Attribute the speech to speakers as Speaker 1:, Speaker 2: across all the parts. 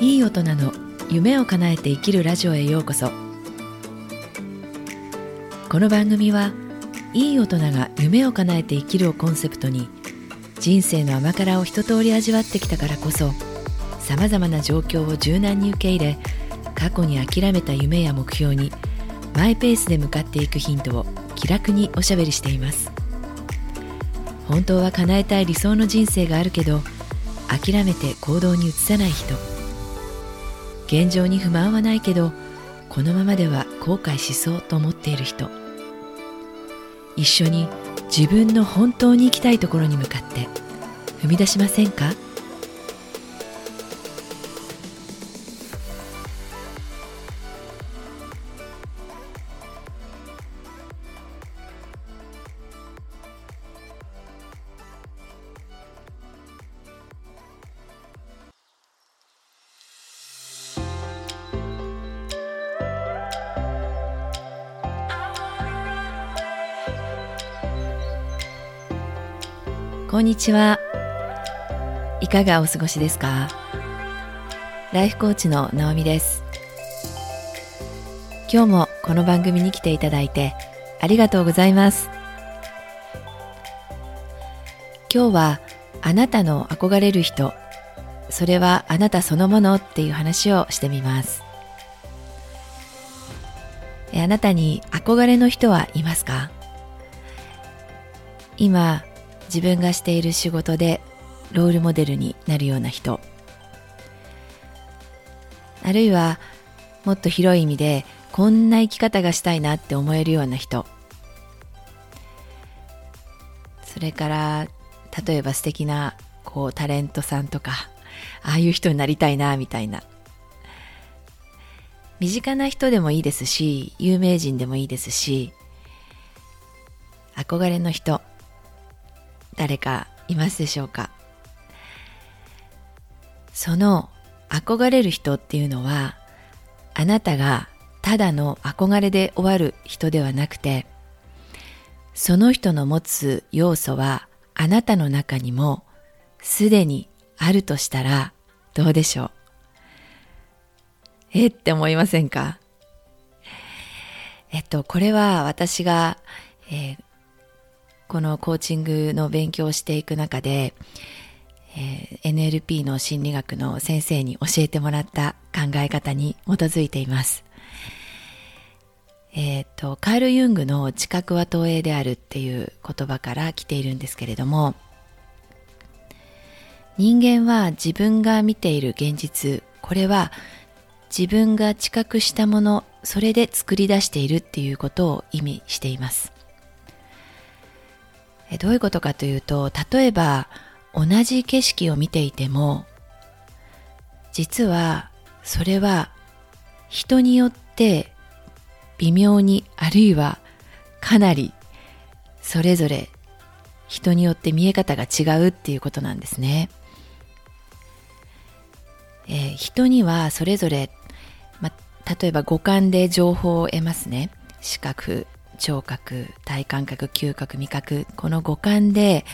Speaker 1: いい大人の夢を叶えて生きるラジオへようこそ。この番組はいい大人が夢を叶えて生きるをコンセプトに人生の甘辛を一通り味わってきたからこそさまざまな状況を柔軟に受け入れ過去に諦めた夢や目標にマイペースで向かっていくヒントを気楽におしゃべりしています。本当は叶えたい理想の人生があるけど諦めて行動に移さない人。現状に不満はないけどこのままでは後悔しそうと思っている人。一緒に自分の本当に行きたいところに向かって踏み出しませんか？こんにちは。いかがお過ごしですか？ライフコーチのナオミです。今日もこの番組に来ていただいてありがとうございます。今日はあなたの憧れる人それはあなたそのものっていう話をしてみます。あなたに憧れの人はいますか？今自分がしている仕事でロールモデルになるような人。あるいはもっと広い意味でこんな生き方がしたいなって思えるような人。それから例えば素敵なこうタレントさんとかああいう人になりたいなみたいな。身近な人でもいいですし有名人でもいいですし憧れの人。誰かいますでしょうか？その憧れる人っていうのはあなたがただの憧れで終わる人ではなくてその人の持つ要素はあなたの中にもすでにあるとしたらどうでしょう？えって思いませんか？えっと、これは私が、えー、このコーチングの勉強をしていく中で、えー、NLP の心理学の先生に教えてもらった考え方に基づいています。えっ、ー、と、カール・ユングの知覚は投影であるっていう言葉から来ているんですけれども、人間は自分が見ている現実、これは自分が知覚したもの、それで作り出しているっていうことを意味しています。どういうことかというと例えば同じ景色を見ていても実はそれは人によって微妙にあるいはかなりそれぞれ人によって見え方が違うっていうことなんですね。えー、人にはそれぞれ、ま、例えば五感で情報を得ますね。視覚、聴覚体感覚嗅覚味覚この五感で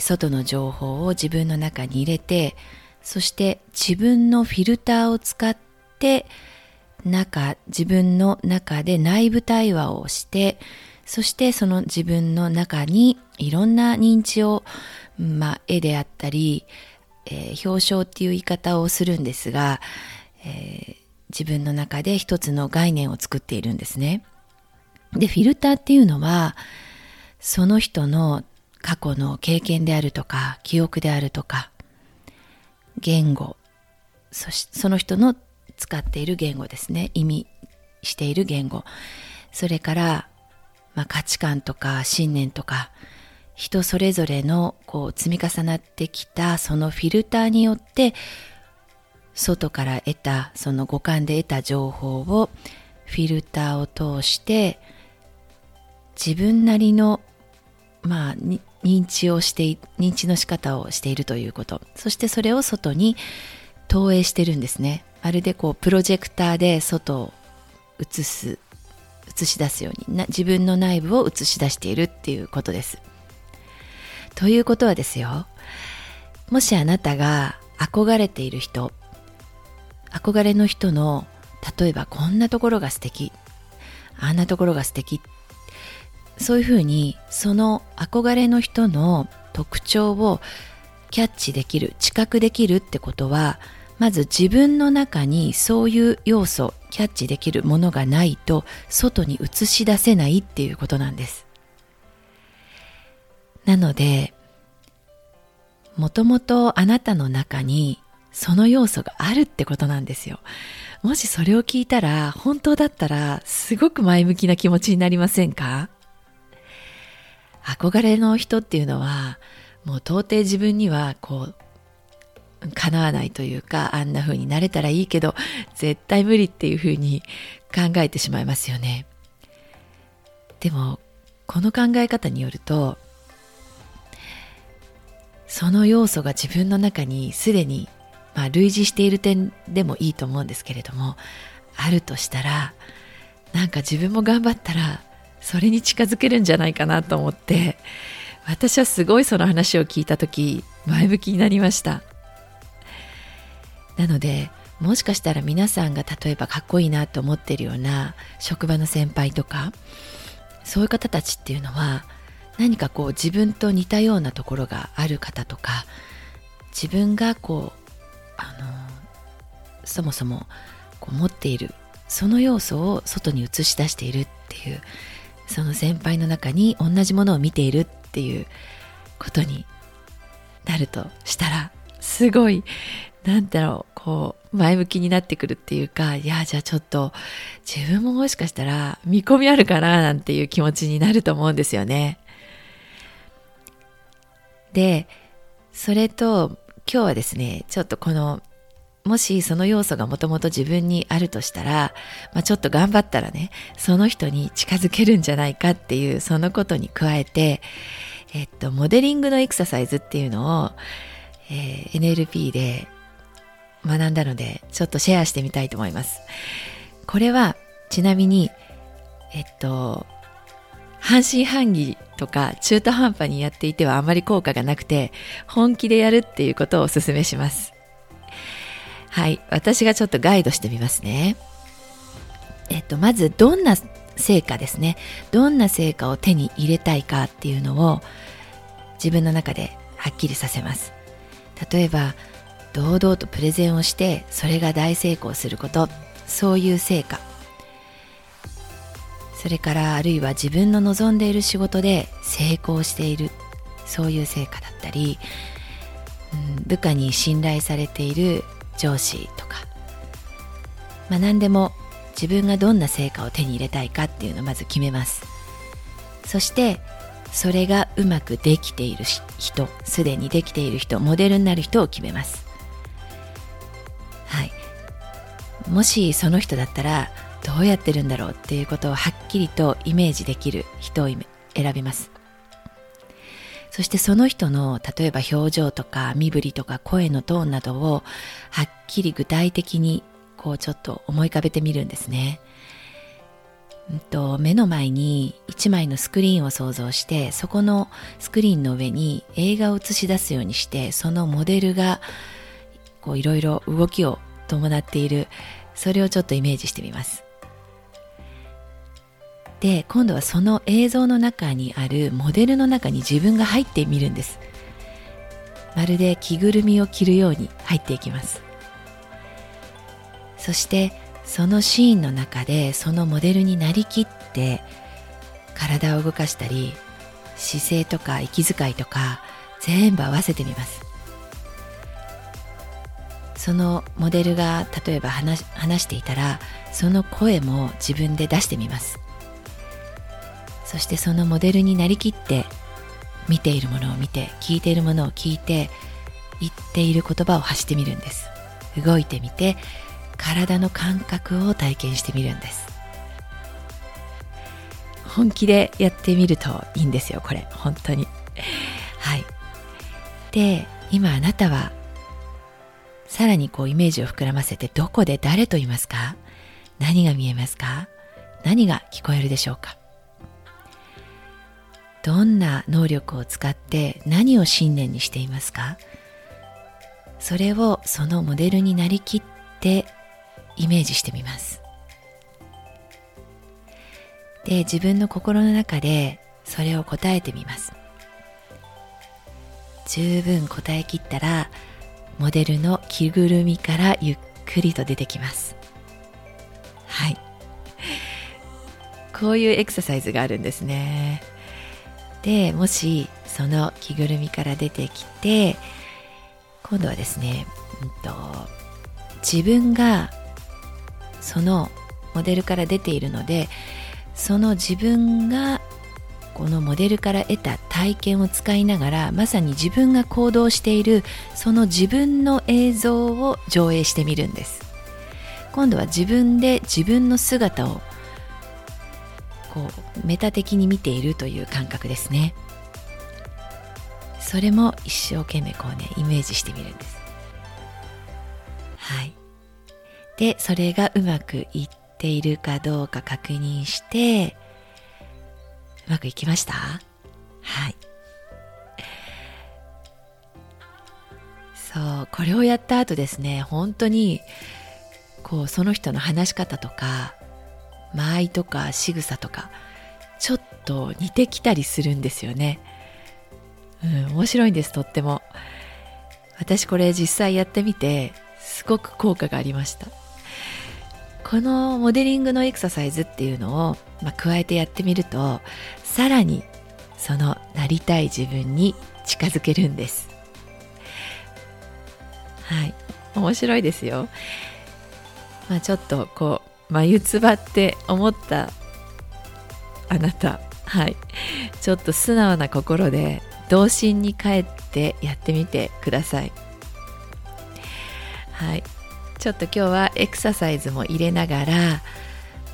Speaker 1: 外の情報を自分の中に入れてそして自分のフィルターを使って中自分の中で内部対話をしてそしてその自分の中にいろんな認知を、まあ、絵であったり、えー、表彰っていう言い方をするんですが、えー、自分の中で一つの概念を作っているんですね。で、フィルターっていうのは、その人の過去の経験であるとか、記憶であるとか、言語、そしその人の使っている言語ですね。意味している言語。それから、まあ、価値観とか信念とか、人それぞれのこう積み重なってきたそのフィルターによって外から得たその五感で得た情報をフィルターを通して自分なりの、まあ、認知をして、認知の仕方をしているということ。そしてそれを外に投影してるんですね。まるでこう、プロジェクターで外を映す、映し出すようにな、自分の内部を映し出しているっていうことです。ということはですよ。もしあなたが憧れている人、憧れの人の例えばこんなところが素敵あんなところが素敵そういうふうにその憧れの人の特徴をキャッチできる知覚できるってことはまず自分の中にそういう要素キャッチできるものがないと外に映し出せないっていうことなんですなのでもともとあなたの中にその要素があるってことなんですよ。もしそれを聞いたら、本当だったら、すごく前向きな気持ちになりませんか？憧れの人っていうのは、もう到底自分には、こう、叶わないというか、あんな風になれたらいいけど、絶対無理っていう風に考えてしまいますよね。でも、この考え方によると、その要素が自分の中にすでにまあ、類似している点でもいいと思うんですけれどもあるとしたらなんか自分も頑張ったらそれに近づけるんじゃないかなと思って私はすごいその話を聞いた時前向きになりました。なのでもしかしたら皆さんが例えばかっこいいなと思ってるような職場の先輩とかそういう方たちっていうのは何かこう自分と似たようなところがある方とか自分がこうあのそもそもこう持っているその要素を外に映し出しているっていうその先輩の中に同じものを見ているっていうことになるとしたらすごいなんだろうこう前向きになってくるっていうかいやじゃあちょっと自分ももしかしたら見込みあるかななんていう気持ちになると思うんですよね。でそれと今日はですね、ちょっとこの、もしその要素がもともと自分にあるとしたら、まあ、ちょっと頑張ったらね、その人に近づけるんじゃないかっていう、そのことに加えて、えっと、モデリングのエクササイズっていうのを、えー、NLP で学んだので、ちょっとシェアしてみたいと思います。これは、ちなみに、えっと、半信半疑とか中途半端にやっていてはあまり効果がなくて本気でやるっていうことをお勧めします。はい。私がちょっとガイドしてみますね。えっと、まずどんな成果ですね。どんな成果を手に入れたいかっていうのを自分の中ではっきりさせます。例えば、堂々とプレゼンをしてそれが大成功すること、そういう成果。それからあるいは自分の望んでいる仕事で成功しているそういう成果だったり、うん、部下に信頼されている上司とか、まあ、何でも自分がどんな成果を手に入れたいかっていうのをまず決めます。そしてそれがうまくできている人すでにできている人モデルになる人を決めます。はい。もしその人だったらどうやってるんだろうっていうことをはっきりとイメージできる人を選びます。そしてその人の例えば表情とか身振りとか声のトーンなどをはっきり具体的にこうちょっと思い浮かべてみるんですね。うんと、目の前に一枚のスクリーンを想像してそこのスクリーンの上に映画を映し出すようにしてそのモデルがこういろいろ動きを伴っているそれをちょっとイメージしてみます。で今度はその映像の中にあるモデルの中に自分が入ってみるんです。まるで着ぐるみを着るように入っていきます。そしてそのシーンの中でそのモデルになりきって体を動かしたり姿勢とか息遣いとか全部合わせてみます。そのモデルが例えば話話していたらその声も自分で出してみます。そしてそのモデルになりきって見ているものを見て聞いているものを聞いて言っている言葉を発してみるんです。動いてみて体の感覚を体験してみるんです。本気でやってみるといいんですよこれ。本当に。はい。で今あなたはさらにこうイメージを膨らませてどこで誰と言いますか？何が見えますか？何が聞こえるでしょうか？どんな能力を使って何を信念にしていますか？それをそのモデルになりきってイメージしてみます。で自分の心の中でそれを答えてみます。十分答えきったらモデルの着ぐるみからゆっくりと出てきます。はい。こういうエクササイズがあるんですね。でもしその着ぐるみから出てきて今度はですね、うんと、自分がそのモデルから出ているのでその自分がこのモデルから得た体験を使いながらまさに自分が行動しているその自分の映像を上映してみるんです。今度は自分で自分の姿をこうメタ的に見ているという感覚ですね。それも一生懸命こうねイメージしてみるんです。はい。でそれがうまくいっているかどうか確認してうまくいきました？はい。そうこれをやった後ですね本当にこうその人の話し方とか間合いとか仕草とかちょっと似てきたりするんですよね。うん、面白いんですとっても。私これ実際やってみてすごく効果がありました。このモデリングのエクササイズっていうのを、まあ、加えてやってみるとさらにそのなりたい自分に近づけるんです。はい、面白いですよ。まあ、ちょっとこう眉唾って思ったあなた。はい。ちょっと素直な心で童心に帰ってやってみてください。はい。ちょっと今日はエクササイズも入れながら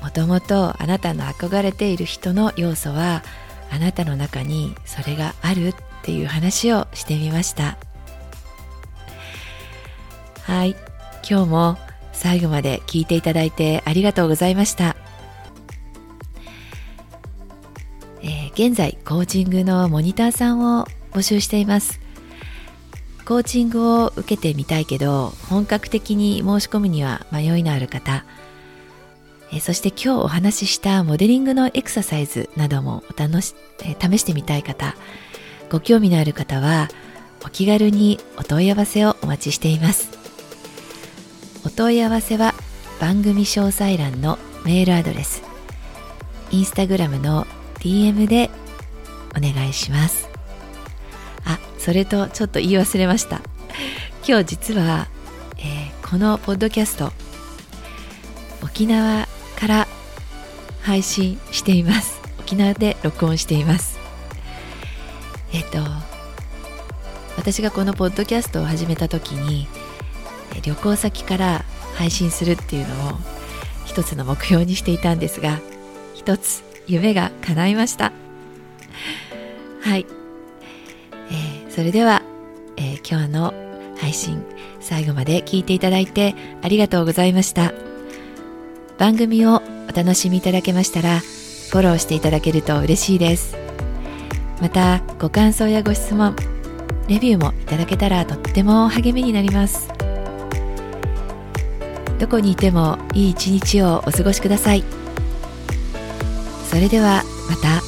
Speaker 1: もともとあなたの憧れている人の要素はあなたの中にそれがあるっていう話をしてみました。はい。今日も最後まで聞いていただいてありがとうございました。えー、現在、コーチングのモニターさんを募集しています。コーチングを受けてみたいけど、本格的に申し込むには迷いのある方、えー、そして今日お話ししたモデリングのエクササイズなどもお楽し、えー、試してみたい方、ご興味のある方は、お気軽にお問い合わせをお待ちしています。問い合わせは番組詳細欄のメールアドレス。インスタグラムの DM でお願いします。あそれとちょっと言い忘れました。今日実は、えー、このポッドキャスト沖縄から配信しています。沖縄で録音しています。えっ、と私がこのポッドキャストを始めた時に旅行先から配信するっていうのを一つの目標にしていたんですが一つ夢が叶いました。はい、えー、それでは、えー、今日の配信最後まで聞いていただいてありがとうございました。番組をお楽しみいただけましたらフォローしていただけると嬉しいです。またご感想やご質問レビューもいただけたらとっても励みになります。どこにいてもいい一日をお過ごしください。それではまた。